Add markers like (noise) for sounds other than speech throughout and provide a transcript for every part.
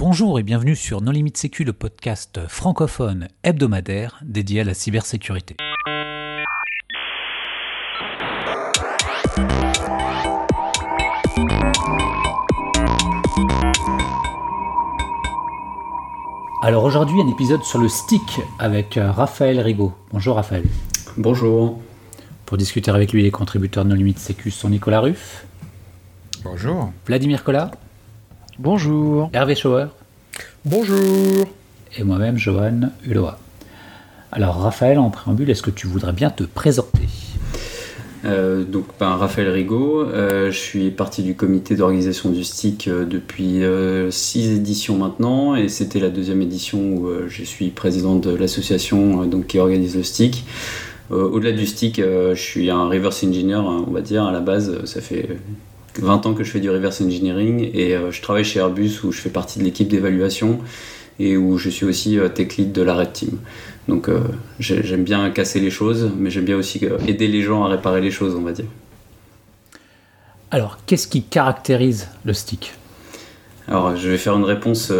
Bonjour et bienvenue sur Non Limite Sécu, le podcast francophone hebdomadaire dédié à la cybersécurité. Alors aujourd'hui, un épisode sur le stick avec euh, Raphaël Rigaud. Bonjour Raphaël. Bonjour. Pour discuter avec lui, les contributeurs de No Limite Sécu sont Nicolas Ruff. Bonjour. Vladimir Collat. Bonjour. Hervé Schauer. Bonjour. Et moi-même, Johan Uloa. Alors Raphaël, en préambule, est-ce que tu voudrais bien te présenter? Euh, donc, ben, Raphaël Rigaud, euh, je suis parti du comité d'organisation du STIC euh, depuis six éditions maintenant, et c'était la deuxième édition où je suis président de l'association donc qui organise le STIC. Au-delà du STIC, je suis un reverse engineer, hein, on va dire, à la base, ça fait 20 ans que je fais du reverse engineering et euh, je travaille chez Airbus où je fais partie de l'équipe d'évaluation et où je suis aussi euh, tech lead de la Red Team. Donc euh, j'aime bien casser les choses, mais j'aime bien aussi aider les gens à réparer les choses, on va dire. Alors, qu'est-ce qui caractérise le stick? Alors, je vais faire une réponse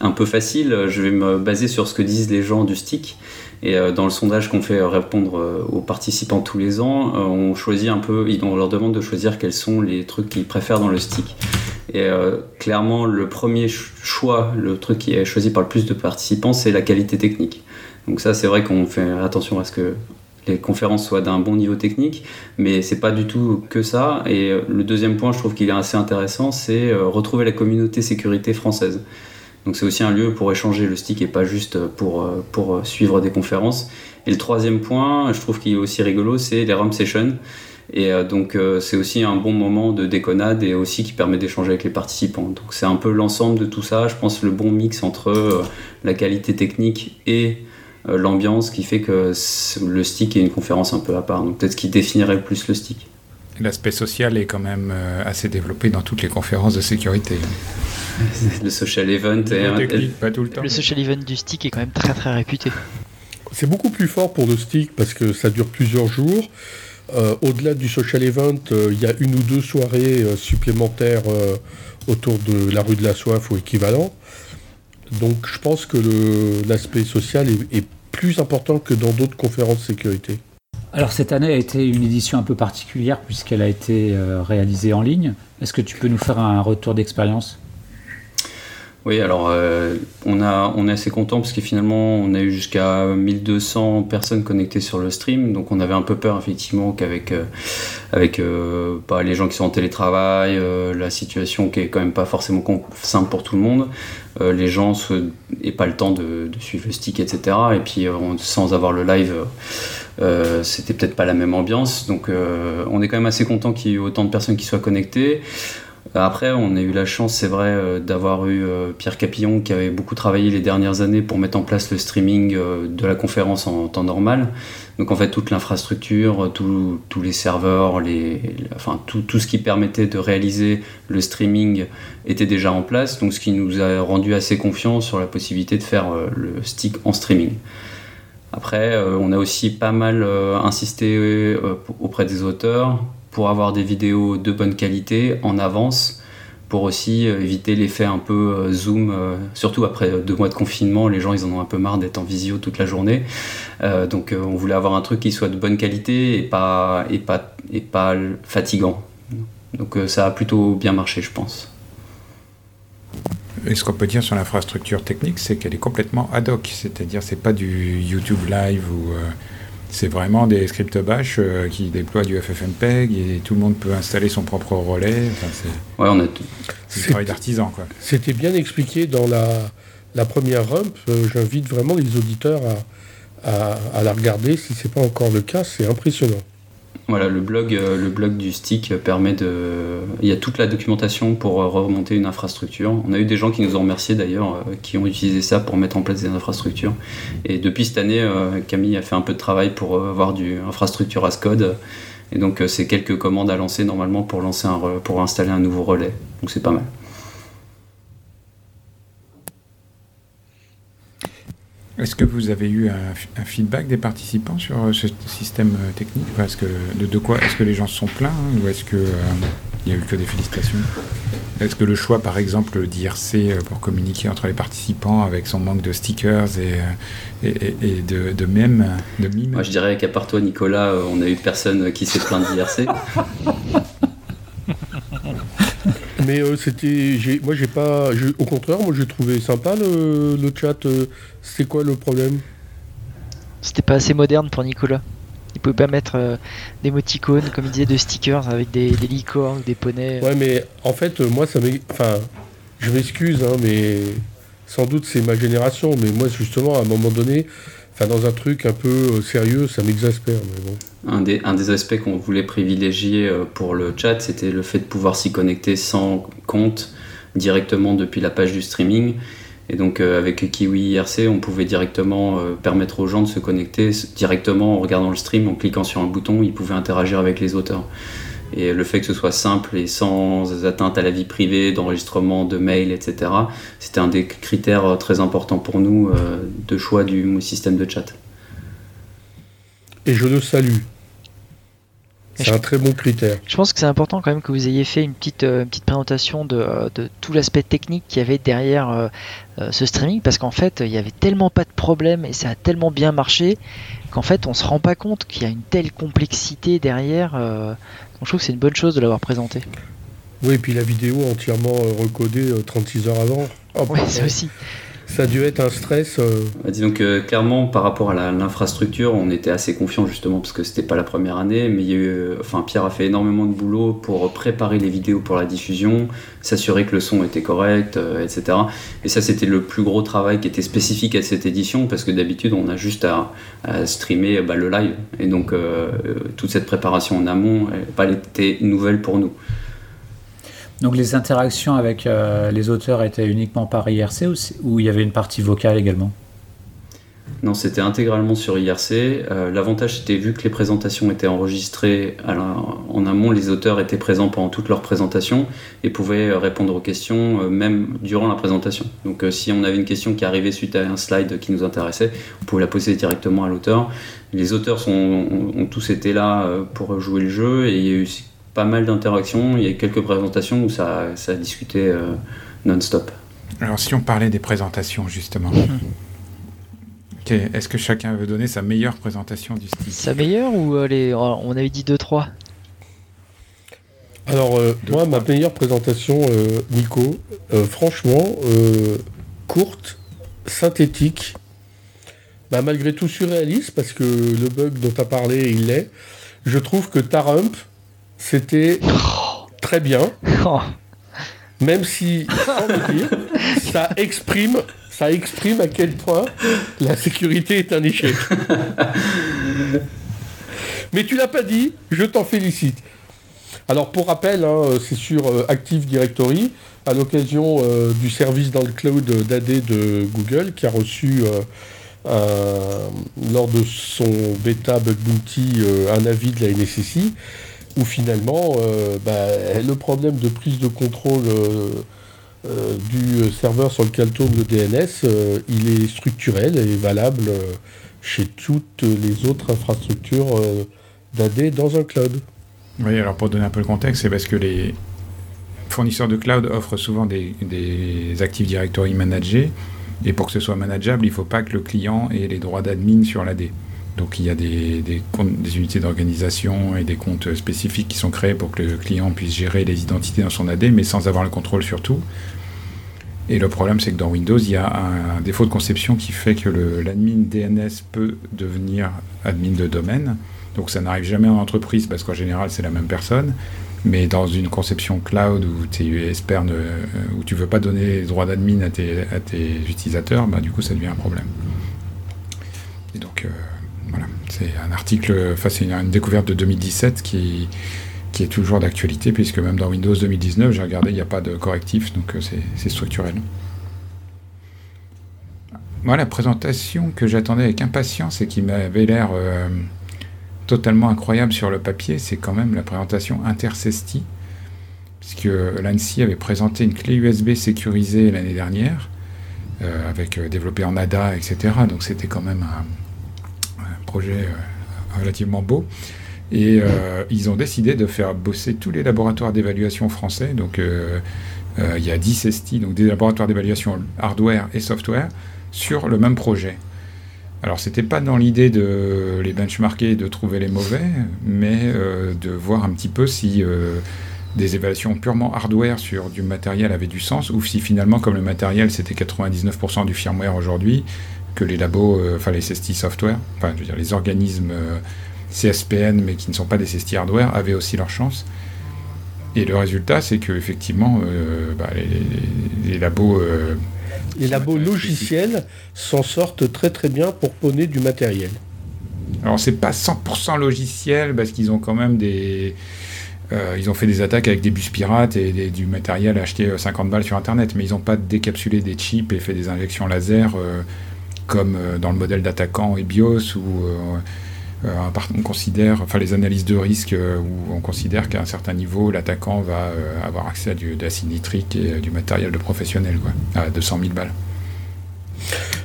un peu facile. Je vais me baser sur ce que disent les gens du stick. Et euh, dans le sondage qu'on fait répondre euh, aux participants tous les ans, euh, on choisit un peu, on leur demande de choisir quels sont les trucs qu'ils préfèrent dans le stick. Et clairement, le premier choix, le truc qui est choisi par le plus de participants, c'est la qualité technique. Donc ça, c'est vrai qu'on fait attention à ce que les conférences soient d'un bon niveau technique, mais c'est pas du tout que ça. Et le deuxième point, je trouve qu'il est assez intéressant, c'est retrouver la communauté sécurité française. Donc c'est aussi un lieu pour échanger le stick et pas juste pour, euh, pour suivre des conférences. Et le troisième point, je trouve qu'il est aussi rigolo, c'est les RAM sessions. Et euh, donc euh, c'est aussi un bon moment de déconnade et aussi qui permet d'échanger avec les participants. Donc c'est un peu l'ensemble de tout ça, je pense le bon mix entre la qualité technique et l'ambiance qui fait que le stick est une conférence un peu à part. Donc peut-être ce qui définirait le plus le stick. L'aspect social est quand même assez développé dans toutes les conférences de sécurité. le social event. pas tout le, temps. le social event du stick est quand même très très réputé. C'est beaucoup plus fort pour le stick parce que ça dure plusieurs jours. Euh, au-delà du social event, euh, il y a une ou deux soirées euh, supplémentaires autour de la rue de la soif ou équivalent. Donc je pense que l'aspect social est, est, plus important que dans d'autres conférences sécurité. Alors cette année a été une édition un peu particulière puisqu'elle a été réalisée en ligne. Est-ce que tu peux nous faire un retour d'expérience? Oui, alors euh, on, est assez content parce que finalement on a eu jusqu'à 1200 personnes connectées sur le stream, donc on avait un peu peur effectivement qu'avec euh, euh, les gens qui sont en télétravail, la situation qui est quand même pas forcément simple pour tout le monde, les gens n'aient pas le temps de, suivre le stick, etc. Et puis sans avoir le live, c'était peut-être pas la même ambiance, donc on est quand même assez content qu'il y ait autant de personnes qui soient connectées. Après, on a eu la chance, c'est vrai, euh, d'avoir eu euh, Pierre Capillon qui avait beaucoup travaillé les dernières années pour mettre en place le streaming euh, de la conférence en temps normal. Donc en fait, toute l'infrastructure, tous les serveurs, enfin tout, tout, ce qui permettait de réaliser le streaming était déjà en place. Donc ce qui nous a rendu assez confiants sur la possibilité de faire le stick en streaming. Après, on a aussi pas mal insisté auprès des auteurs pour avoir des vidéos de bonne qualité en avance pour aussi euh, éviter l'effet un peu euh, zoom, euh, surtout après deux mois de confinement, les gens ils en ont un peu marre d'être en visio toute la journée. donc on voulait avoir un truc qui soit de bonne qualité et pas, et pas, et pas fatigant. Donc ça a plutôt bien marché je pense. Et ce qu'on peut dire sur l'infrastructure technique, c'est qu'elle est complètement ad hoc, c'est-à-dire c'est pas du YouTube Live ou c'est vraiment des scripts bash euh, qui déploient du FFmpeg et tout le monde peut installer son propre relais. c'est ouais, on a du travail d'artisan. C'était bien expliqué dans la, la première rump. Euh, j'invite vraiment les auditeurs à, à, à la regarder. Si ce n'est pas encore le cas, c'est impressionnant. Voilà, le blog, euh, le blog du stick permet de. Il y a toute la documentation pour remonter une infrastructure. On a eu des gens qui nous ont remercié d'ailleurs, euh, qui ont utilisé ça pour mettre en place des infrastructures. Et depuis cette année, euh, Camille a fait un peu de travail pour avoir du infrastructure as code. Et donc, c'est quelques commandes à lancer normalement pour, lancer un pour installer un nouveau relais. Donc, c'est pas mal. Est-ce que vous avez eu un, feedback des participants sur euh, ce système euh, technique? Est-ce que, de, quoi Est-ce que les gens se sont plaints hein, ou est-ce que, euh, Il n'y a eu que des félicitations? Est-ce que le choix, par exemple, d'IRC euh, pour communiquer entre les participants avec son manque de stickers et, et, de, de mèmes, de mimes? Moi, je dirais qu'à part toi, Nicolas, on a eu personne qui s'est plaint d'IRC. (laughs) Mais euh, c'était, moi j'ai pas, au contraire, moi j'ai trouvé sympa le, le chat. Euh, c'est quoi le problème? C'était pas assez moderne pour Nicolas. Il pouvait pas mettre euh, des moticônes, comme il disait, de stickers avec des, des licornes, des poneys. Ouais, mais en fait, moi ça m'est, enfin, je m'excuse, hein, mais sans doute c'est ma génération, mais moi justement à un moment donné, dans un truc un peu euh, sérieux, ça m'exaspère. Un, des, un des aspects qu'on voulait privilégier euh, pour le chat, c'était le fait de pouvoir s'y connecter sans compte directement depuis la page du streaming. Et donc euh, avec Kiwi IRC, on pouvait directement permettre aux gens de se connecter directement en regardant le stream, en cliquant sur un bouton, ils pouvaient interagir avec les auteurs. Et le fait que ce soit simple et sans atteinte à la vie privée, d'enregistrement de mails, etc., c'était un des critères euh, très importants pour nous euh, de choix du système de chat. Et je le salue. C'est un très bon critère. Je pense que c'est important quand même que vous ayez fait une petite, euh, petite présentation de, tout l'aspect technique qu'il y avait derrière ce streaming, parce qu'en fait, il n'y avait tellement pas de problème et ça a tellement bien marché qu'en fait, on se rend pas compte qu'il y a une telle complexité derrière je trouve que c'est une bonne chose de l'avoir présenté. Oui, et puis la vidéo entièrement euh, recodée 36 euh, heures avant. Oui, c'est aussi. Ça a dû être un stress. Euh. Bah, disons que clairement, par rapport à l'infrastructure, on était assez confiant justement parce que c'était pas la première année, mais il y a eu, enfin, Pierre a fait énormément de boulot pour préparer les vidéos pour la diffusion, s'assurer que le son était correct, etc. Et ça, c'était le plus gros travail qui était spécifique à cette édition parce que d'habitude, on a juste à, streamer bah, le live. Et donc, toute cette préparation en amont, elle était nouvelle pour nous. Donc les interactions avec euh, les auteurs étaient uniquement par IRC ou, il y avait une partie vocale également? Non, c'était intégralement sur IRC. Euh, l'avantage c'était vu que les présentations étaient enregistrées en amont, les auteurs étaient présents pendant toute leur présentation et pouvaient euh, répondre aux questions même durant la présentation. Donc si on avait une question qui arrivait suite à un slide qui nous intéressait, on pouvait la poser directement à l'auteur. Les auteurs ont, ont, tous été là pour jouer le jeu et il y a eu pas mal d'interactions. Il y a quelques présentations où ça, ça a discuté euh, non-stop. Alors, si on parlait des présentations, justement. Mhm. Est-ce que chacun veut donner sa meilleure présentation du style? Sa meilleure ou euh, les... on avait dit 2-3 Alors, euh, moi, ma meilleure présentation, Nico, franchement, courte, synthétique, bah, malgré tout surréaliste, parce que le bug dont tu as parlé, il l'est. Je trouve que Tarump, c'était très bien. Même si, ça exprime, ça exprime à quel point la sécurité est un échec. Mais tu l'as pas dit, je t'en félicite. Alors pour rappel, hein, c'est sur euh, Active Directory, à l'occasion euh, du service dans le cloud d'AD de Google, qui a reçu euh, lors de son bêta bug bounty un avis de la NSSI où finalement euh, bah, le problème de prise de contrôle euh, euh, du serveur sur lequel tourne le DNS, il est structurel et valable chez toutes les autres infrastructures d'AD dans un cloud. Oui, alors pour donner un peu le contexte, c'est parce que les fournisseurs de cloud offrent souvent des, des Active Directory managés, et pour que ce soit manageable, il ne faut pas que le client ait les droits d'admin sur l'AD. Donc il y a des, des, unités d'organisation et des comptes spécifiques qui sont créés pour que le client puisse gérer les identités dans son AD, mais sans avoir le contrôle sur tout. Et le problème, c'est que dans Windows, il y a un, défaut de conception qui fait que l'admin DNS peut devenir admin de domaine. Donc ça n'arrive jamais en entreprise parce qu'en général, c'est la même personne. Mais dans une conception cloud où, tu espères ne, où tu veux pas donner les droits d'admin à tes, utilisateurs, bah, du coup, ça devient un problème. Et donc, euh. C'est un article, enfin c'est une, découverte de 2017 qui, est toujours d'actualité, puisque même dans Windows 2019, j'ai regardé, il n'y a pas de correctif, donc euh, c'est structurel. Moi, la présentation que j'attendais avec impatience et qui m'avait l'air euh, totalement incroyable sur le papier, c'est quand même la présentation InterCesti, puisque l'ANSI avait présenté une clé USB sécurisée l'année dernière, euh, avec développée en ADA, etc. Donc c'était quand même un, projet euh, relativement beau. Et ils ont décidé de faire bosser tous les laboratoires d'évaluation français. Donc il y a 10 STI, donc des laboratoires d'évaluation hardware et software, sur le même projet. Alors, c'était pas dans l'idée de les benchmarker et de trouver les mauvais, mais euh, de voir un petit peu si euh, des évaluations purement hardware sur du matériel avaient du sens, ou si finalement, comme le matériel c'était 99% du firmware aujourd'hui, que les labos, euh, enfin les SST software, enfin je veux dire les organismes CSPN mais qui ne sont pas des SST hardware, avaient aussi leur chance. Et le résultat, c'est que effectivement, bah, les, labos les labos logiciels s'en sortent très très bien pour poney du matériel. Alors c'est pas 100% logiciel parce qu'ils ont quand même des... Euh, ils ont fait des attaques avec des bus pirates et du matériel acheté 50 euh, balles sur Internet, mais ils n'ont pas décapsulé des chips et fait des injections laser euh, comme dans le modèle d'attaquant et BIOS où on considère, enfin les analyses de risque où on considère qu'à un certain niveau, l'attaquant va avoir accès à du d'acide nitrique et du matériel de professionnel, quoi, à 200 000 balles.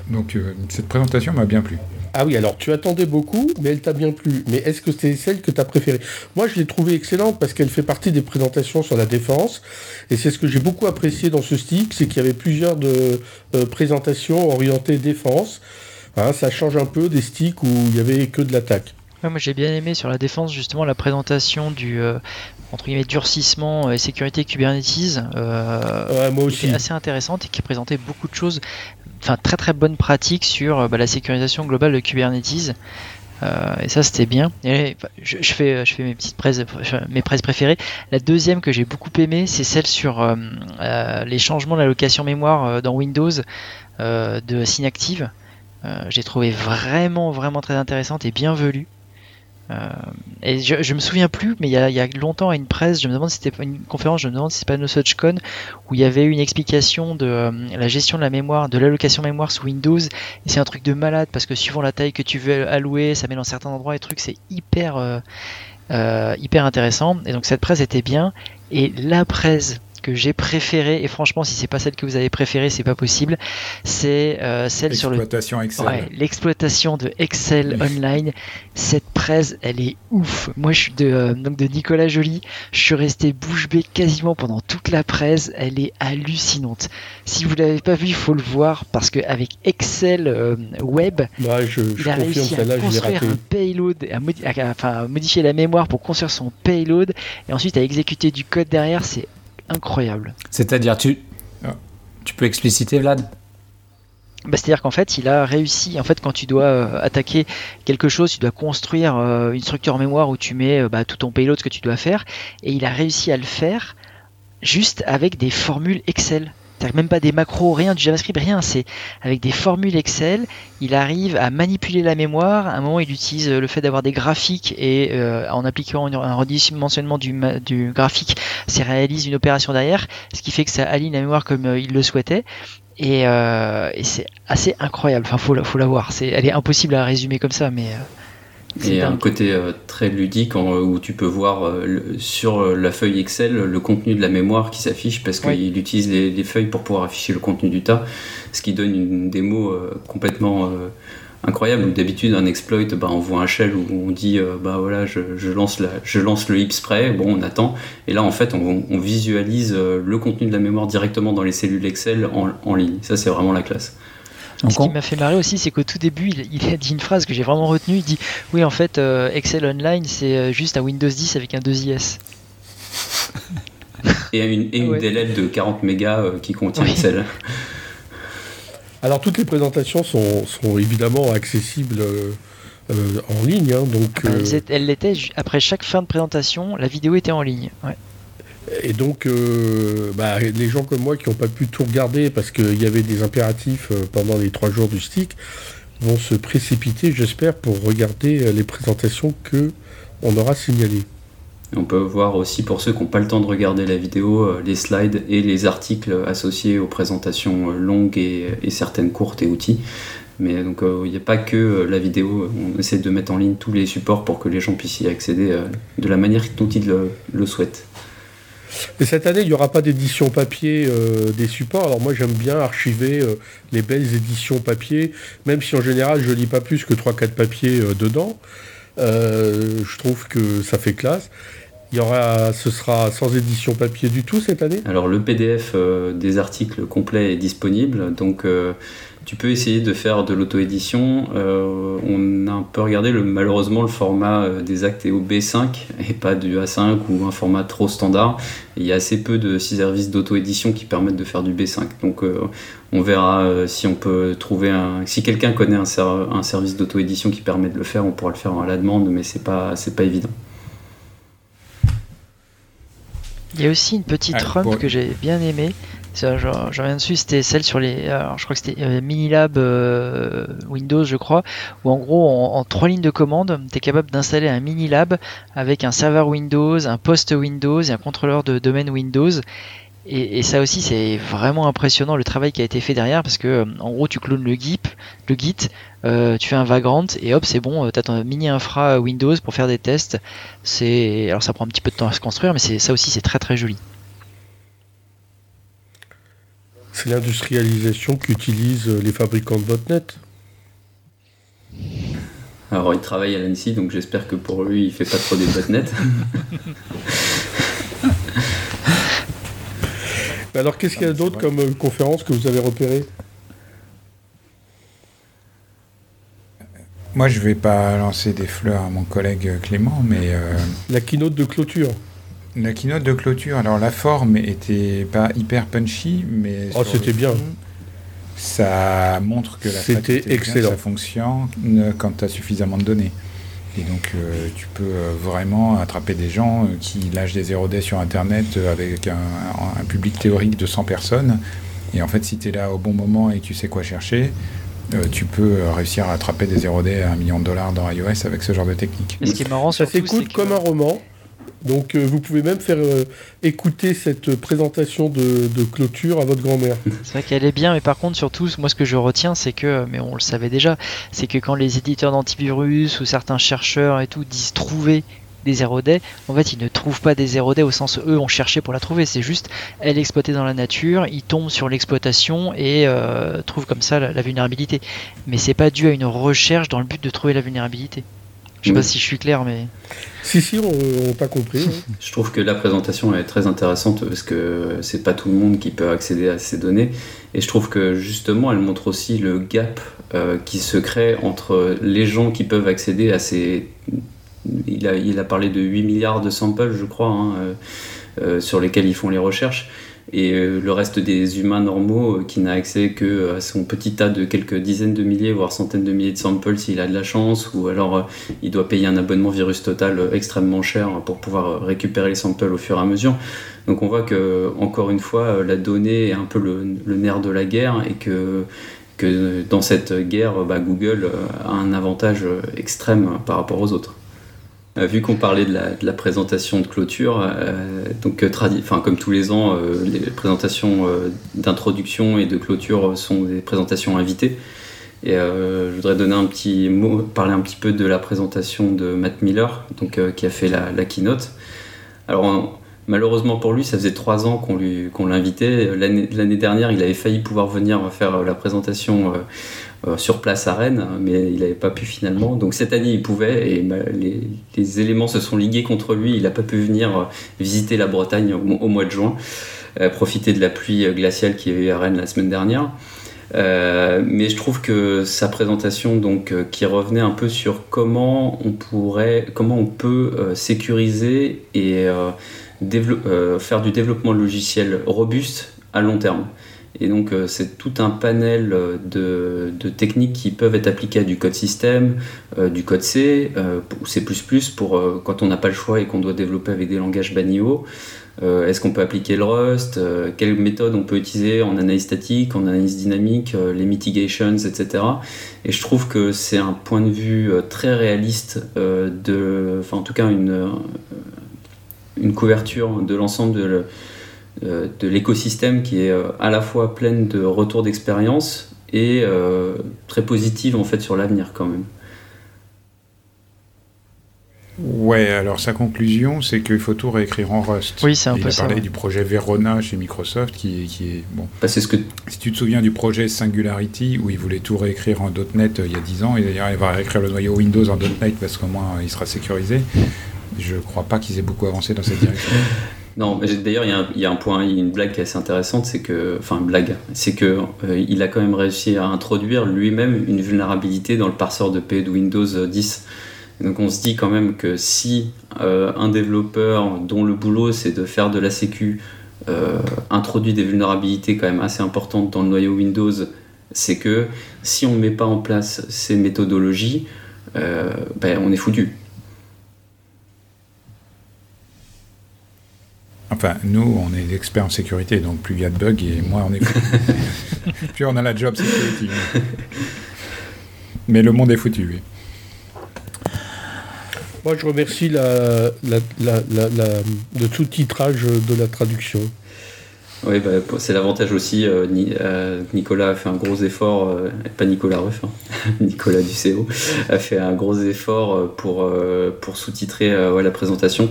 Donc cette présentation m'a bien plu. Ah oui, alors tu attendais beaucoup, mais elle t'a bien plu. Mais est-ce que c'est celle que tu as préférée? Moi, je l'ai trouvée excellente parce qu'elle fait partie des présentations sur la défense. Et c'est ce que j'ai beaucoup apprécié dans ce stick, c'est qu'il y avait plusieurs de, euh, présentations orientées défense. Hein, ça change un peu des sticks où il y avait que de l'attaque. moi j'ai bien aimé sur la défense justement la présentation du euh, entre guillemets durcissement et sécurité Kubernetes. Euh, moi aussi. assez intéressante et qui présentait beaucoup de choses enfin très très bonne pratique sur euh, bah, la sécurisation globale de Kubernetes. Euh, et ça c'était bien. Et, je, fais, je fais mes petites mes préférées. La deuxième que j'ai beaucoup aimé, c'est celle sur euh, les changements de l'allocation mémoire dans Windows de Synactive. j'ai trouvé vraiment vraiment très intéressante et bienvenue. Euh, et je, me souviens plus, mais il y, a, longtemps à une presse, je me demande si c'était une conférence, je me demande si c'était pas NoSuchCon, où il y avait une explication de euh, la gestion de la mémoire, de l'allocation mémoire sous Windows. Et c'est un truc de malade parce que suivant la taille que tu veux allouer, ça met dans certains endroits et trucs, c'est hyper, euh, hyper intéressant. Et donc cette presse était bien. Et la presse que j'ai préférée, et franchement, si c'est pas celle que vous avez préférée, c'est pas possible, c'est euh, celle sur le. L'exploitation Excel. Ouais, l'exploitation de Excel Online. Cette presse, elle est ouf. Moi, je suis de, euh, donc de Nicolas Joly. Je suis resté bouche bée quasiment pendant toute la presse. Elle est hallucinante. Si vous l'avez pas vu, il faut le voir parce qu'avec Excel euh, Web, je, il a réussi à construire un payload, à, enfin, modifier la mémoire pour construire son payload et ensuite à exécuter du code derrière. C'est incroyable. C'est-à-dire, tu, tu peux expliciter, Vlad? Bah, C'est-à-dire qu'en fait, il a réussi. En fait, quand tu dois euh, attaquer quelque chose, tu dois construire euh, une structure en mémoire où tu mets euh, bah, tout ton payload, ce que tu dois faire. Et il a réussi à le faire juste avec des formules Excel même pas des macros, rien, du JavaScript, rien. C'est avec des formules Excel, il arrive à manipuler la mémoire. À un moment, il utilise le fait d'avoir des graphiques et euh, en appliquant un redimensionnement du, du graphique, ça réalise une opération derrière, ce qui fait que ça aligne la mémoire comme euh, il le souhaitait. Et, euh, c'est assez incroyable. Enfin, faut, faut la voir. C'est, elle est impossible à résumer comme ça, mais et un côté euh, très ludique où tu peux voir euh, sur la feuille Excel le contenu de la mémoire qui s'affiche parce qu'il utilise les, feuilles pour pouvoir afficher le contenu du tas, ce qui donne une démo euh, complètement incroyable. D'habitude, un exploit, bah, on voit un shell où on dit bah voilà, je, lance la, je lance le spray, bon, on attend. Et là, en fait, on, visualise le contenu de la mémoire directement dans les cellules Excel en, en ligne. Ça, c'est vraiment la classe. Ce qui m'a fait marrer aussi, c'est qu'au tout début, il, a dit une phrase que j'ai vraiment retenue. Il dit Oui, en fait, euh, Excel Online, c'est euh, juste un Windows 10 avec un 2IS. et une, et une de 40 mégas euh, qui contient Excel. Alors, toutes les présentations sont, sont évidemment accessibles. en ligne, hein, donc. Ah, elle l'était après chaque fin de présentation, la vidéo était en ligne. Ouais. Et donc, euh, bah, les gens comme moi qui n'ont pas pu tout regarder parce qu'il y avait des impératifs euh, pendant les trois jours du stick vont se précipiter, j'espère, pour regarder euh, les présentations que on aura signalées. On peut voir aussi pour ceux qui n'ont pas le temps de regarder la vidéo, les slides et les articles associés aux présentations longues et, certaines courtes et outils. Mais donc il n'y a pas que la vidéo, on essaie de mettre en ligne tous les supports pour que les gens puissent y accéder de la manière dont ils le souhaitent. Et cette année, il n'y aura pas d'édition papier euh, des supports. Alors moi, j'aime bien archiver euh, les belles éditions papier, même si en général, je lis pas plus que 3-4 papiers euh, dedans. je trouve que ça fait classe. Il y aura, ce sera sans édition papier du tout cette année Alors le PDF des articles complets est disponible, donc tu peux essayer de faire de l'auto-édition. Euh, on a un peu regardé, le, malheureusement, le format euh, des actes est au B5 et pas du A5 ou un format trop standard. il y a assez peu de services d'auto-édition qui permettent de faire du B5. Donc euh, on verra si on peut trouver un. Si quelqu'un connaît un, un service d'auto-édition qui permet de le faire, on pourra le faire à la demande, mais c'est pas, c'est pas évident. Il y a aussi une petite ah, run que j'ai bien aimée. Je, reviens dessus, c'était celle sur les. je crois que c'était euh, Minilab euh, Windows, je crois, où en gros, en, trois lignes de commande, tu es capable d'installer un Minilab avec un serveur Windows, un post Windows et un contrôleur de domaine Windows. Et, ça aussi, c'est vraiment impressionnant le travail qui a été fait derrière parce que, en gros, tu clones le Git, le Git, euh, tu fais un vagrant et hop, c'est bon, tu as ton mini infra Windows pour faire des tests. C'est alors ça prend un petit peu de temps à se construire, mais ça aussi, c'est très très joli. C'est l'industrialisation qu'utilisent les fabricants de botnet. Alors il travaille à l'ANSI, donc j'espère que pour lui il fait pas trop des botnets. (laughs) Alors qu'est-ce qu'il y a d'autre comme euh, conférence que vous avez repéré Moi je vais pas lancer des fleurs à mon collègue Clément, mais... Euh, La keynote de clôture. La keynote de clôture, alors la forme était pas hyper punchy, mais. Oh, c'était bien. Ça montre que la c'était excellent. ça fonctionne quand tu as suffisamment de données. Et donc, euh, tu peux euh, vraiment attraper des gens euh, qui lâchent des 0D sur Internet avec un, public théorique de 100 personnes. Et en fait, si tu es là au bon moment et que tu sais quoi chercher, tu peux réussir à attraper des 0D à un million de dollars dans iOS avec ce genre de technique. ce qui est marrant, ça s'écoute comme un roman. Donc euh, vous pouvez même faire euh, écouter cette présentation de, clôture à votre grand-mère. (laughs) C'est vrai qu'elle est bien, mais par contre surtout, moi ce que je retiens, c'est que, mais on le savait déjà, c'est que quand les éditeurs d'antivirus ou certains chercheurs et tout disent trouver des 0D, en fait ils ne trouvent pas des 0D au sens eux ont cherché pour la trouver, c'est juste elle exploitée dans la nature, ils tombent sur l'exploitation et euh, trouvent comme ça la, la vulnérabilité. Mais c'est pas dû à une recherche dans le but de trouver la vulnérabilité. Je sais pas si je suis clair, mais. Si, si, on, t'a compris. Hein. (laughs) Je trouve que la présentation est très intéressante parce que c'est pas tout le monde qui peut accéder à ces données. Et je trouve que justement, elle montre aussi le gap euh, qui se crée entre les gens qui peuvent accéder à ces. Il a, il a parlé de 8 milliards de samples, je crois, hein, euh, euh, sur lesquels ils font les recherches et euh, le reste des humains normaux euh, qui n'a accès que euh, à son petit tas de quelques dizaines de milliers, voire centaines de milliers de samples s'il a de la chance, ou alors il doit payer un abonnement virus total extrêmement cher pour pouvoir récupérer les samples au fur et à mesure. Donc on voit que, encore une fois, la donnée est un peu le, nerf de la guerre et que, dans cette guerre, bah, Google a un avantage extrême par rapport aux autres. Euh, vu qu'on parlait de la, présentation de clôture, euh, euh, enfin, comme tous les ans, les présentations d'introduction et de clôture sont des présentations invitées. Et je voudrais donner un petit mot, parler un petit peu de la présentation de Matt Miller, donc, qui a fait la, keynote. Alors, malheureusement pour lui, ça faisait trois ans qu'on qu'on l'invitait. L'année dernière, il avait failli pouvoir venir faire la présentation euh, sur place à Rennes, mais il n'avait pas pu finalement. Donc cette année, il pouvait, et les, éléments se sont ligués contre lui. Il n'a pas pu venir euh, visiter la Bretagne au, mois de juin, euh, profiter de la pluie glaciale qui y a eu à Rennes la semaine dernière. mais je trouve que sa présentation, donc, qui revenait un peu sur comment on pourrait, comment on peut sécuriser et faire du développement logiciel robuste à long terme. Et donc euh, c'est tout un panel euh, de, techniques qui peuvent être appliquées à du code système, euh, du code C ou C++ pour quand on n'a pas le choix et qu'on doit développer avec des langages banio. Est-ce qu'on peut appliquer le Rust Quelles méthodes on peut utiliser en analyse statique, en analyse dynamique, les mitigations, etc. Et je trouve que c'est un point de vue très réaliste de, enfin en tout cas une, une couverture de l'ensemble de euh, de l'écosystème qui est euh, à la fois pleine de retours d'expérience et euh, très positive en fait sur l'avenir quand même. Ouais, alors sa conclusion, c'est qu'il faut tout réécrire en Rust. Oui, c'est un peu il a ça. parlé ouais. du projet Verona chez Microsoft, qui, qui est bon. Bah, c'est ce que Si tu te souviens du projet Singularity, où il voulait tout réécrire en .NET euh, il y a 10 ans, et d'ailleurs il va réécrire le noyau Windows en .NET parce qu'au moins euh, il sera sécurisé. Je crois pas qu'ils aient beaucoup avancé dans cette direction. (laughs) Non, d'ailleurs, il y, a un- point, une blague qui est assez intéressante, c'est que, enfin, blague, c'est que euh, a quand même réussi à introduire lui-même une vulnérabilité dans le parseur de paix de Windows 10. Et donc, on se dit quand même que si euh, un développeur dont le boulot c'est de faire de la sécu euh, introduit des vulnérabilités quand même assez importantes dans le noyau Windows, c'est que si on ne met pas en place ces méthodologies, euh, ben, on est foutu. Enfin, nous, on est experts en sécurité, donc plus il y a de bugs, et moins on est foutu. (laughs) plus on a la job security. Mais le monde est foutu, oui. Moi, je remercie la, la, la, la- la- le sous-titrage de la traduction. Oui, bah, c'est l'avantage aussi. euh, Ni- euh, Nicolas a fait un gros effort, euh, pas Nicolas Ruff, hein, (laughs) Nicolas Ducéo, a fait un gros effort pour, euh, pour sous-titrer euh, ouais, la présentation.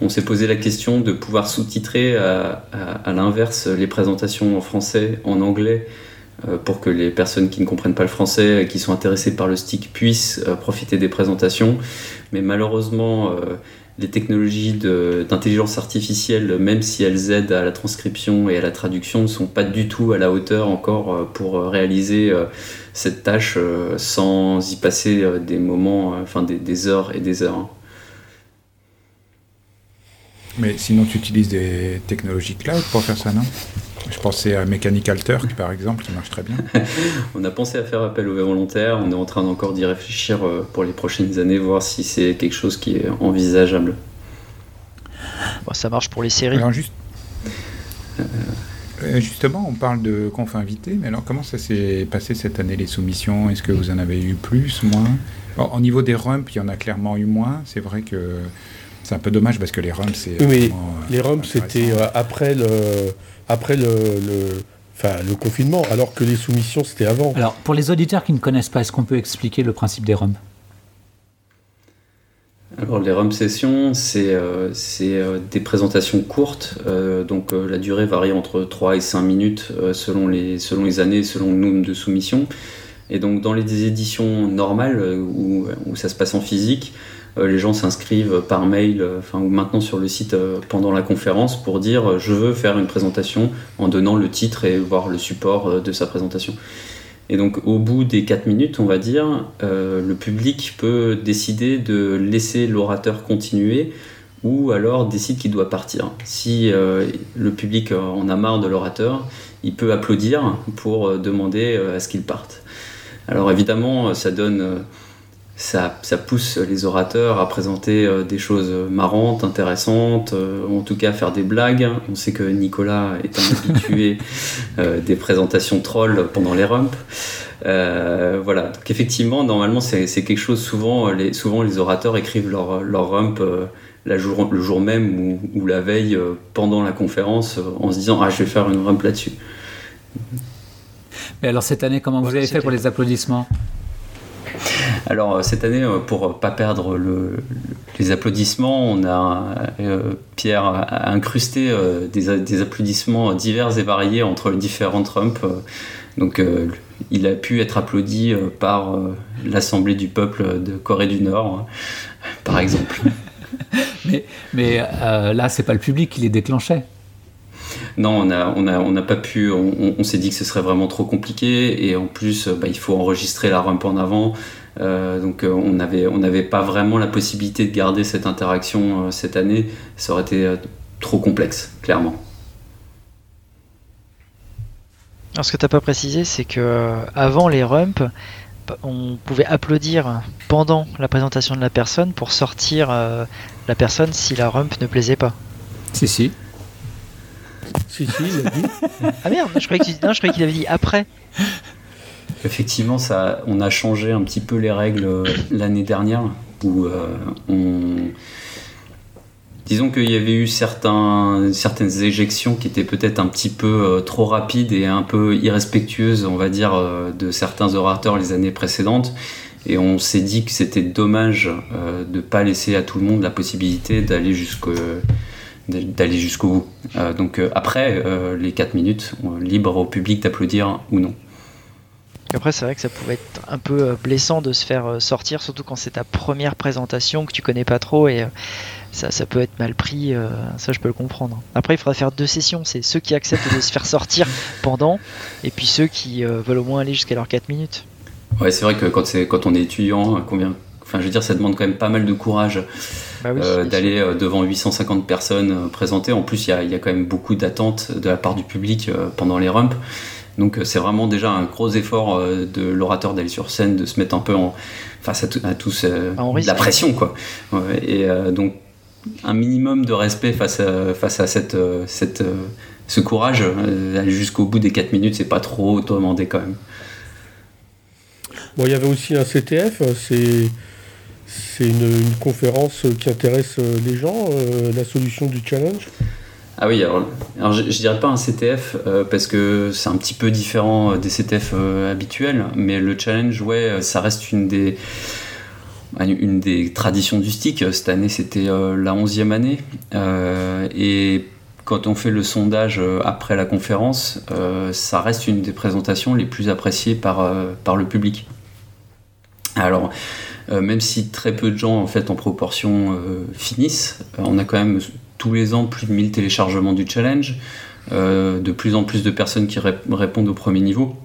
Euh, on s'est posé la question de pouvoir sous-titrer à, l'inverse les présentations en français, en anglais, euh, pour que les personnes qui ne comprennent pas le français, et qui sont intéressées par le stick, puissent euh, profiter des présentations. Mais malheureusement, euh, les technologies d'intelligence artificielle, même si elles aident à la transcription et à la traduction, ne sont pas du tout à la hauteur encore euh, pour euh, réaliser euh, cette tâche euh, sans y passer euh, des moments, euh, enfin des, des heures et des heures. Mais sinon, tu utilises des technologies cloud pour faire ça, non? Je pensais à Mechanical Turk, par exemple, qui marche très bien. (laughs) On a pensé à faire appel aux volontaires, on est en train encore d'y réfléchir euh, pour les prochaines années, voir si c'est quelque chose qui est envisageable. Bon, ça marche pour les séries. Alors, juste... Euh, Justement, on parle de conf invité, mais alors comment ça s'est passé cette année les soumissions? Est-ce que vous en avez eu plus, moins? Bon, Au niveau des rumps, il y en a clairement eu moins. C'est vrai que c'est un peu dommage parce que les rumps, c'est. Oui, mais euh, Les rumps, c'était euh, après le, après le, le, enfin, le confinement, alors que les soumissions, c'était avant. Alors, pour les auditeurs qui ne connaissent pas, est-ce qu'on peut expliquer le principe des RUM Alors les RUM sessions, c'est euh, c'est, euh, des présentations courtes, euh, donc euh, la durée varie entre 3 et 5 minutes euh, selon, les, selon les années, selon le nombre de soumissions. Et donc dans les éditions normales où, où ça se passe en physique, euh, les gens s'inscrivent par mail, euh, enfin ou maintenant sur le site euh, pendant la conférence pour dire euh, je veux faire une présentation en donnant le titre et voir le support euh, de sa présentation. Et donc au bout des 4 minutes, on va dire, euh, le public peut décider de laisser l'orateur continuer ou alors décide qu'il doit partir. Si euh, le public euh, en a marre de l'orateur, il peut applaudir pour euh, demander euh, à ce qu'il parte. Alors évidemment, euh, ça donne... ça, ça pousse les orateurs à présenter euh, des choses marrantes, intéressantes, euh, en tout cas à faire des blagues. On sait que Nicolas est un (laughs) habitué euh, des présentations trolls pendant les rumps. Euh, voilà, donc effectivement, normalement, c'est quelque chose, souvent les, souvent les orateurs écrivent leur, leur rump euh, la jour, le jour même ou, ou la veille euh, pendant la conférence euh, en se disant Ah, je vais faire une rump là-dessus. Mais alors, cette année, comment vous avez fait pour les applaudissements? Alors euh, cette année, euh, pour pas perdre le- le- les applaudissements, on a euh, Pierre a incrusté des, applaudissements divers et variés entre les différents Trump. donc il a pu être applaudi par l'Assemblée du peuple de Corée du Nord, euh, par exemple. (laughs) Mais, mais là, c'est pas le public qui les déclenchait. Non, on n'a on a, on n'a pas pu. On, s'est dit que ce serait vraiment trop compliqué et en plus, euh, bah, il faut enregistrer la rump en avant. Euh, donc, euh, on n'avait on n'avait pas vraiment la possibilité de garder cette interaction euh, cette année. Ça aurait été euh, trop complexe, clairement. Alors, ce que tu n'as pas précisé, c'est que euh, avant les rumps, bah, on pouvait applaudir pendant la présentation de la personne pour sortir euh, la personne si la rump ne plaisait pas. Si, si. Si, si, il a dit. (laughs) Ah merde, je croyais qu'il non, je croyais qu'il avait dit après. Effectivement, ça, on a changé un petit peu les règles euh, l'année dernière où euh, on. Disons qu'il y avait eu certains, certaines éjections qui étaient peut-être un petit peu euh, trop rapides et un peu irrespectueuses, on va dire, euh, de certains orateurs les années précédentes. Et on s'est dit que c'était dommage de ne pas laisser à tout le monde la possibilité d'aller jusqu'au d'aller jusqu'au bout. donc après les 4 minutes, libre au public d'applaudir ou non. Après, c'est vrai que ça pouvait être un peu blessant de se faire sortir, surtout quand c'est ta première présentation que tu connais pas trop et ça, ça peut être mal pris, euh, ça je peux le comprendre. Après, il faudra faire deux sessions, c'est ceux qui acceptent de se faire sortir (laughs) pendant, et puis ceux qui euh, veulent au moins aller jusqu'à leurs 4 minutes. Ouais, c'est vrai que quand, quand on est étudiant, combien, enfin je veux dire, ça demande quand même pas mal de courage bah euh, d'aller devant 850 personnes présentées. En plus, il y, y a, quand même beaucoup d'attentes de la part du public pendant les rumps. Donc c'est vraiment déjà un gros effort de l'orateur d'aller sur scène, de se mettre un peu en face à, à tous la pression quoi. et donc un minimum de respect face à, face à cette, euh, cette, euh, ce courage. Euh, aller jusqu'au bout des 4 minutes, c'est pas trop demandé quand même. Bon, il y avait aussi un CTF, c'est c'est une, conférence qui intéresse les gens, la solution du challenge? Ah oui, alors, je, ne dirais pas un CTF parce que c'est un petit peu différent des CTF habituels, mais le challenge, ouais, ça reste une des une des traditions du stick. Cette année, c'était euh, la 11e année. Euh, et quand on fait le sondage euh, après la conférence, ça reste une des présentations les plus appréciées par, par le public. Alors, même si très peu de gens, en fait, en proportion, finissent, on a quand même tous les ans plus de 1000 téléchargements du challenge, de plus en plus de personnes qui répondent au premier niveau.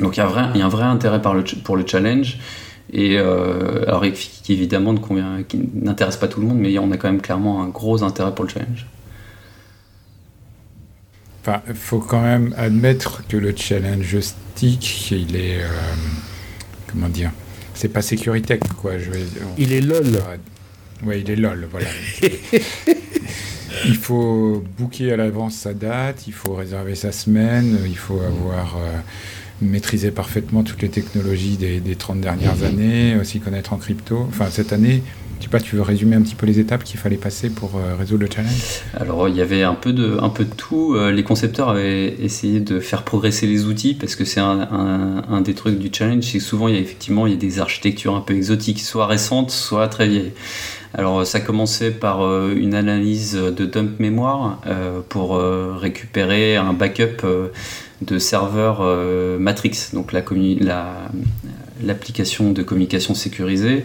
Donc il y, a un vrai intérêt pour le challenge. Et euh, alors évidemment qui n'intéresse pas tout le monde, mais on a quand même clairement un gros intérêt pour le challenge. Enfin, il faut quand même admettre que le challenge stick, il est euh, comment dire, c'est pas sécurité quoi. Je il est lol. Oui, il est lol, voilà. (laughs) il faut booker à l'avance sa date, il faut réserver sa semaine, il faut avoir euh, maîtriser parfaitement toutes les technologies des, des 30 dernières années, aussi connaître en crypto. Enfin, cette année, tu, pas, tu veux résumer un petit peu les étapes qu'il fallait passer pour euh, résoudre le challenge? Alors, il y avait un peu de, un peu de tout. Euh, les concepteurs avaient essayé de faire progresser les outils parce que c'est un, des trucs du challenge, c'est que souvent, il y a effectivement il y a des architectures un peu exotiques, soit récentes, soit très vieilles. Alors ça commençait par euh, une analyse de dump mémoire pour récupérer un backup de serveurs euh, Matrix, donc l'application la, de communication sécurisée.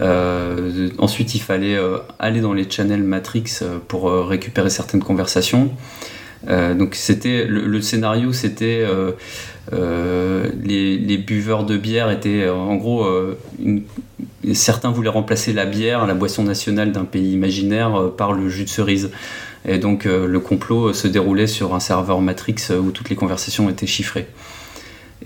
Euh, ensuite, il fallait euh, aller dans les channels Matrix pour récupérer certaines conversations. donc c'était le, scénario, c'était les, buveurs de bière étaient en gros certains voulaient remplacer la bière, la boisson nationale d'un pays imaginaire, par le jus de cerise. Et donc euh, le complot se déroulait sur un serveur Matrix euh, où toutes les conversations étaient chiffrées.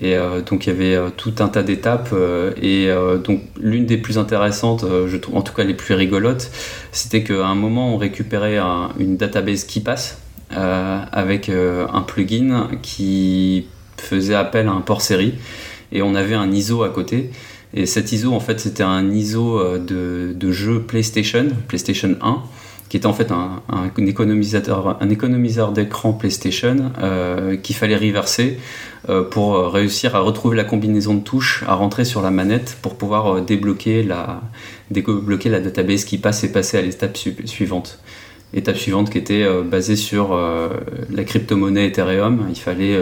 Et euh, donc il y avait tout un tas d'étapes. et donc l'une des plus intéressantes, je trouve, en tout cas les plus rigolotes, c'était qu'à un moment on récupérait une database qui passe avec un plugin qui faisait appel à un port série. Et on avait un ISO à côté. Et cet ISO, en fait, c'était un ISO de jeu PlayStation, PlayStation 1 qui était en fait un, économisateur, économiseur d'écran PlayStation euh, qu'il fallait reverser euh, pour réussir à retrouver la combinaison de touches à rentrer sur la manette pour pouvoir euh, débloquer la, débloquer la database qui passe et passer à l'étape suivante. Étape suivante qui était basée sur la crypto-monnaie Ethereum. Il fallait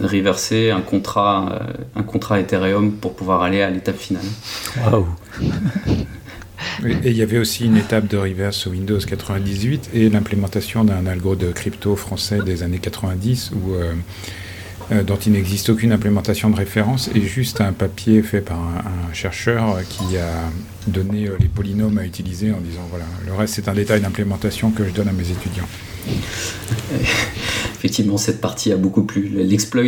reverser un contrat, un contrat Ethereum pour pouvoir aller à l'étape finale. Waouh et il y avait aussi une étape de reverse sur Windows 98 et l'implémentation d'un algo de crypto français des années 90 où, euh, euh, dont il n'existe aucune implémentation de référence et juste un papier fait par un, chercheur qui a donné euh, les polynômes à utiliser en disant voilà, le reste c'est un détail d'implémentation que je donne à mes étudiants. (laughs) Effectivement, cette partie a beaucoup plu. L'exploit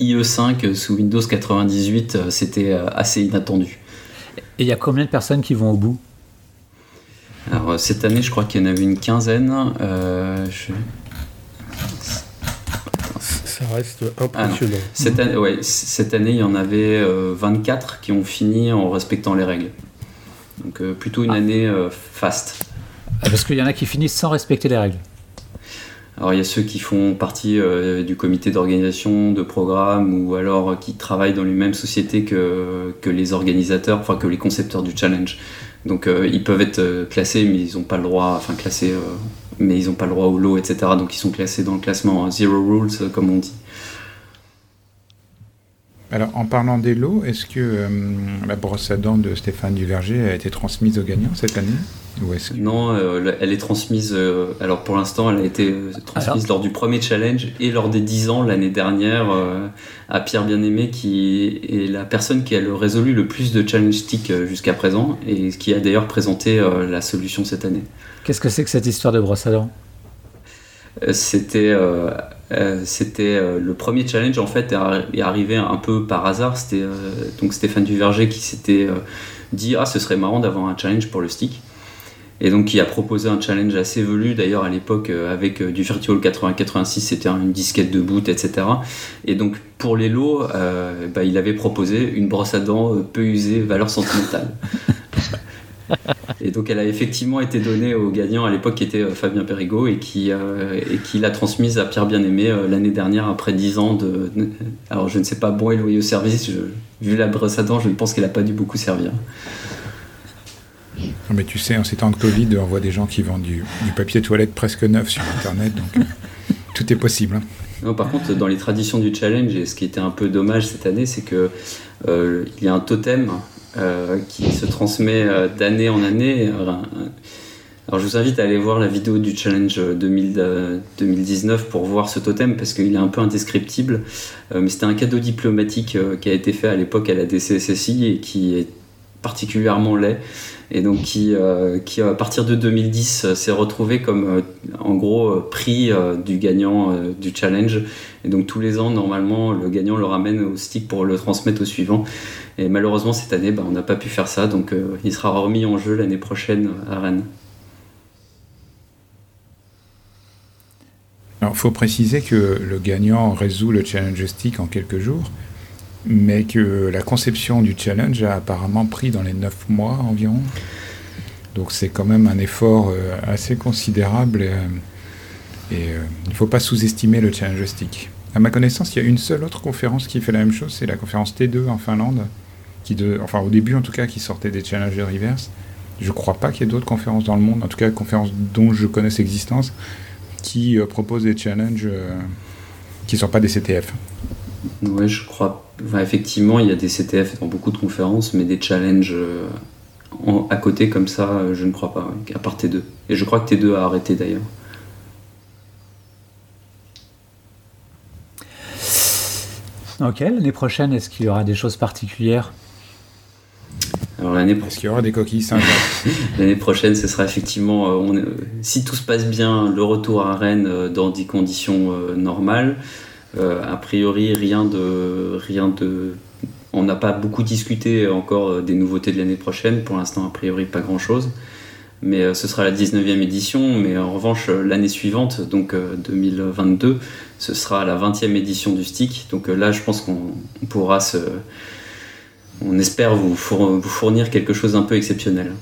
IE5 sous Windows 98, c'était assez inattendu. Et il y a combien de personnes qui vont au bout? Alors, euh, cette année, je crois qu'il y en avait une quinzaine. Euh, Ça reste impressionnant. Ah cette, année, ouais, cette année, il y en avait 24 euh, qui ont fini en respectant les règles. Donc, plutôt une ah. année fast. Ah, parce qu'il y en a qui finissent sans respecter les règles. Alors il y a ceux qui font partie euh, du comité d'organisation de programme ou alors qui travaillent dans les mêmes sociétés que, que les organisateurs, enfin que les concepteurs du challenge. Donc ils peuvent être classés mais ils n'ont pas le droit, enfin classés mais ils n'ont pas le droit au lot, etc. Donc ils sont classés dans le classement Zero Rules comme on dit. Alors, en parlant des lots, est-ce que euh, la brosse à dents de Stéphane Duverger a été transmise aux gagnants cette année? Ou est Non, euh, elle est transmise. Euh, alors, pour l'instant, elle a été transmise lors du premier challenge et lors des 10 ans l'année dernière à Pierre Bien-Aimé, qui est la personne qui a le résolu le plus de challenge stick jusqu'à présent et qui a d'ailleurs présenté la solution cette année. Qu'est-ce que c'est que cette histoire de brosse à dents? C'était euh, c'était euh, le premier challenge en fait est arrivé un peu par hasard. C'était euh, donc Stéphane Duverger qui s'était dit ah ce serait marrant d'avoir un challenge pour le stick et donc qui a proposé un challenge assez velu d'ailleurs à l'époque avec du Virtual 8086 c'était une disquette de boot etc et donc pour les lots bah, il avait proposé une brosse à dents peu usée valeur sentimentale (laughs) Et donc elle a effectivement été donnée au gagnant à l'époque qui était euh, Fabien Perrigot et qui, euh, et qui l'a transmise à Pierre Bien-Aimé euh, l'année dernière après 10 ans de... Alors je ne sais pas bon et loyau service, vu la brosse à dents, je pense qu'elle n'a pas dû beaucoup servir. Mais tu sais, en ces temps de Covid, on voit des gens qui vendent du, papier toilette presque neuf sur Internet, donc (laughs) tout est possible. Hein. Non, par contre, dans les traditions du challenge, et ce qui était un peu dommage cette année, c'est que il y a un totem euh, qui se transmet euh, d'année en année. Euh, alors je vous invite à aller voir la vidéo du challenge 2019 pour voir ce totem parce qu'il est un peu indescriptible. mais c'était un cadeau diplomatique qui a été fait à l'époque à la DCSSI et qui est particulièrement laid. Et donc qui, qui à partir de 2010 s'est retrouvé comme en gros prix du gagnant du challenge. Et donc tous les ans normalement le gagnant le ramène au stick pour le transmettre au suivant. Et malheureusement, cette année, bah, on n'a pas pu faire ça, donc euh, il sera remis en jeu l'année prochaine à Rennes. Alors, il faut préciser que le gagnant résout le challenge stick en quelques jours, mais que la conception du challenge a apparemment pris dans les 9 mois environ. Donc c'est quand même un effort euh, assez considérable et, euh, il ne faut pas sous-estimer le challenge stick. À ma connaissance, il y a une seule autre conférence qui fait la même chose, c'est la conférence T2 en Finlande, enfin au début en tout cas, qui sortait des challenges de reverse. Je crois pas qu'il y ait d'autres conférences dans le monde, en tout cas conférences dont je connaisse l'existence, qui euh, proposent des challenges euh, qui ne sont pas des CTF. Oui, je crois. effectivement, il y a des CTF dans beaucoup de conférences, mais des challenges euh, à côté comme ça, je ne crois pas, à part T2. Et je crois que T2 a arrêté d'ailleurs. Ok, l'année prochaine, est-ce qu'il y aura des choses particulières? Alors l'année Est-ce qu'il y aura des coquilles (laughs) L'année prochaine, ce sera effectivement, euh, on, si tout se passe bien, le retour à Rennes euh, dans des conditions euh, normales. A priori, rien de, rien de, on n'a pas beaucoup discuté encore des nouveautés de l'année prochaine. Pour l'instant, a priori, pas grand-chose. Mais ce sera la 19e édition. Mais en revanche, l'année suivante, donc 2022, ce sera la 20e édition du Stick. Donc là, je pense qu'on pourra se on espère vous, fournir quelque chose d'un peu exceptionnel.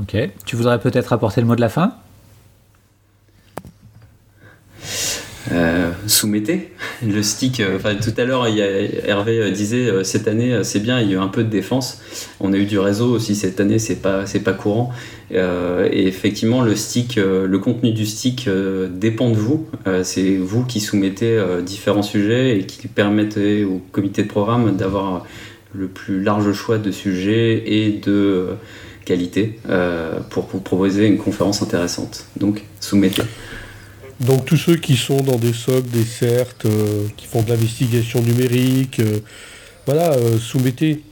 Ok. Tu voudrais peut-être apporter le mot de la fin? Euh, soumettez le stick. Euh, tout à l'heure, Hervé euh, disait cette année c'est bien, il y a eu un peu de défense. On a eu du réseau aussi cette année, c'est pas c'est pas courant. et effectivement, le stick, le contenu du stick dépend de vous. c'est vous qui soumettez différents sujets et qui permettez au comité de programme d'avoir le plus large choix de sujets et de qualité pour proposer une conférence intéressante. Donc, soumettez. Donc tous ceux qui sont dans des SOC, des CERT, euh, qui font de l'investigation numérique, euh, voilà, euh, soumettez.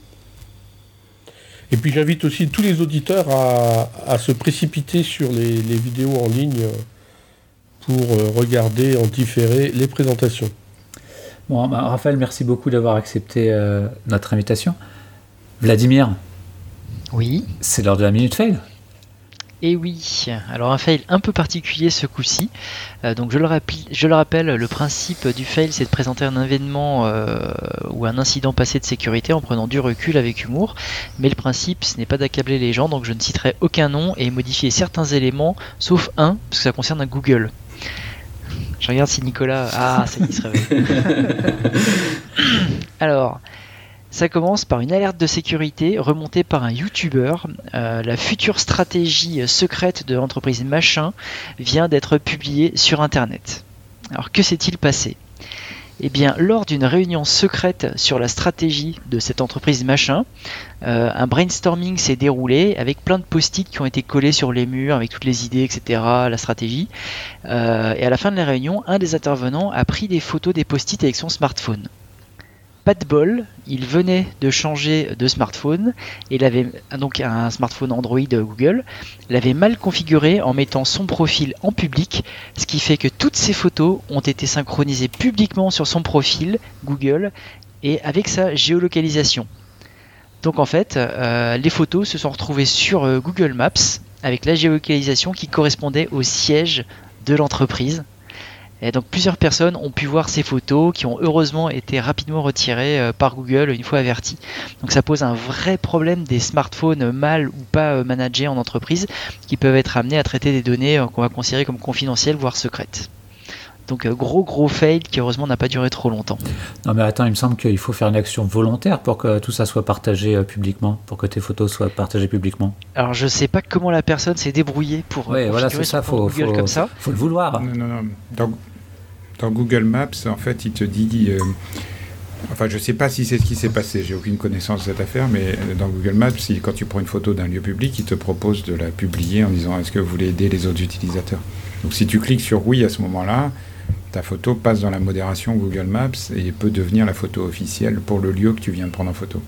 Et puis j'invite aussi tous les auditeurs à, se précipiter sur les, vidéos en ligne pour regarder en différé les présentations. Bon, bah, Raphaël, merci beaucoup d'avoir accepté notre invitation. Vladimir? Oui. C'est l'heure de la minute fail. Et oui, alors un fail un peu particulier ce coup-ci. Euh, donc je le, je le, rappelle, le principe du fail c'est de présenter un événement euh, ou un incident passé de sécurité en prenant du recul avec humour. Mais le principe ce n'est pas d'accabler les gens, donc je ne citerai aucun nom et modifier certains éléments, sauf un, parce que ça concerne un Google. Je regarde si Nicolas. Ah, ça y se réveille. (laughs) Alors, ça commence par une alerte de sécurité remontée par un YouTuber. Euh, la future stratégie secrète de l'entreprise Machin vient d'être publiée sur Internet. Alors, que s'est-il passé? Eh bien, lors d'une réunion secrète sur la stratégie de cette entreprise machin, euh, un brainstorming s'est déroulé avec plein de post-it qui ont été collés sur les murs avec toutes les idées, etc., la stratégie. Euh, et à la fin de la réunion, un des intervenants a pris des photos des post-it avec son smartphone pas de bol, il venait de changer de smartphone, et il avait donc un smartphone Android Google, il avait mal configuré en mettant son profil en public, ce qui fait que toutes ses photos ont été synchronisées publiquement sur son profil Google et avec sa géolocalisation. Donc en fait, euh, les photos se sont retrouvées sur euh, Google Maps avec la géolocalisation qui correspondait au siège de l'entreprise. Et donc plusieurs personnes ont pu voir ces photos qui ont heureusement été rapidement retirées euh, par Google une fois averties. Donc ça pose un vrai problème des smartphones mal ou pas euh, managés en entreprise qui peuvent être amenés à traiter des données euh, qu'on va considérer comme confidentielles voire secrètes. Donc gros gros fail qui heureusement n'a pas duré trop longtemps. Non mais attends, il me semble qu'il faut faire une action volontaire pour que tout ça soit partagé publiquement, pour que tes photos soient partagées publiquement. Alors je sais pas comment la personne s'est débrouillée pour ouais, voilà, c'est ça, faut, Google comme ça. Faut le vouloir. Non, non, non. Dans Google Maps, en fait, il te dit. Euh, enfin, je ne sais pas si c'est ce qui s'est passé, j'ai aucune connaissance de cette affaire, mais dans Google Maps, quand tu prends une photo d'un lieu public, il te propose de la publier en disant est-ce que vous voulez aider les autres utilisateurs? Donc si tu cliques sur oui à ce moment-là, ta photo passe dans la modération Google Maps et peut devenir la photo officielle pour le lieu que tu viens de prendre en photo.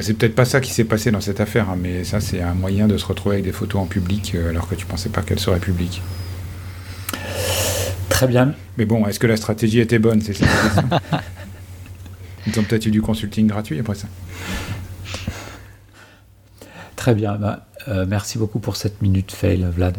C'est peut-être pas ça qui s'est passé dans cette affaire, hein, mais ça c'est un moyen de se retrouver avec des photos en public euh, alors que tu pensais pas qu'elles seraient publiques. Très bien. Mais bon, est-ce que la stratégie était bonne C'est ça (laughs) Ils ont peut-être eu du consulting gratuit après ça. Très bien. Bah, euh, merci beaucoup pour cette minute fail, Vlad.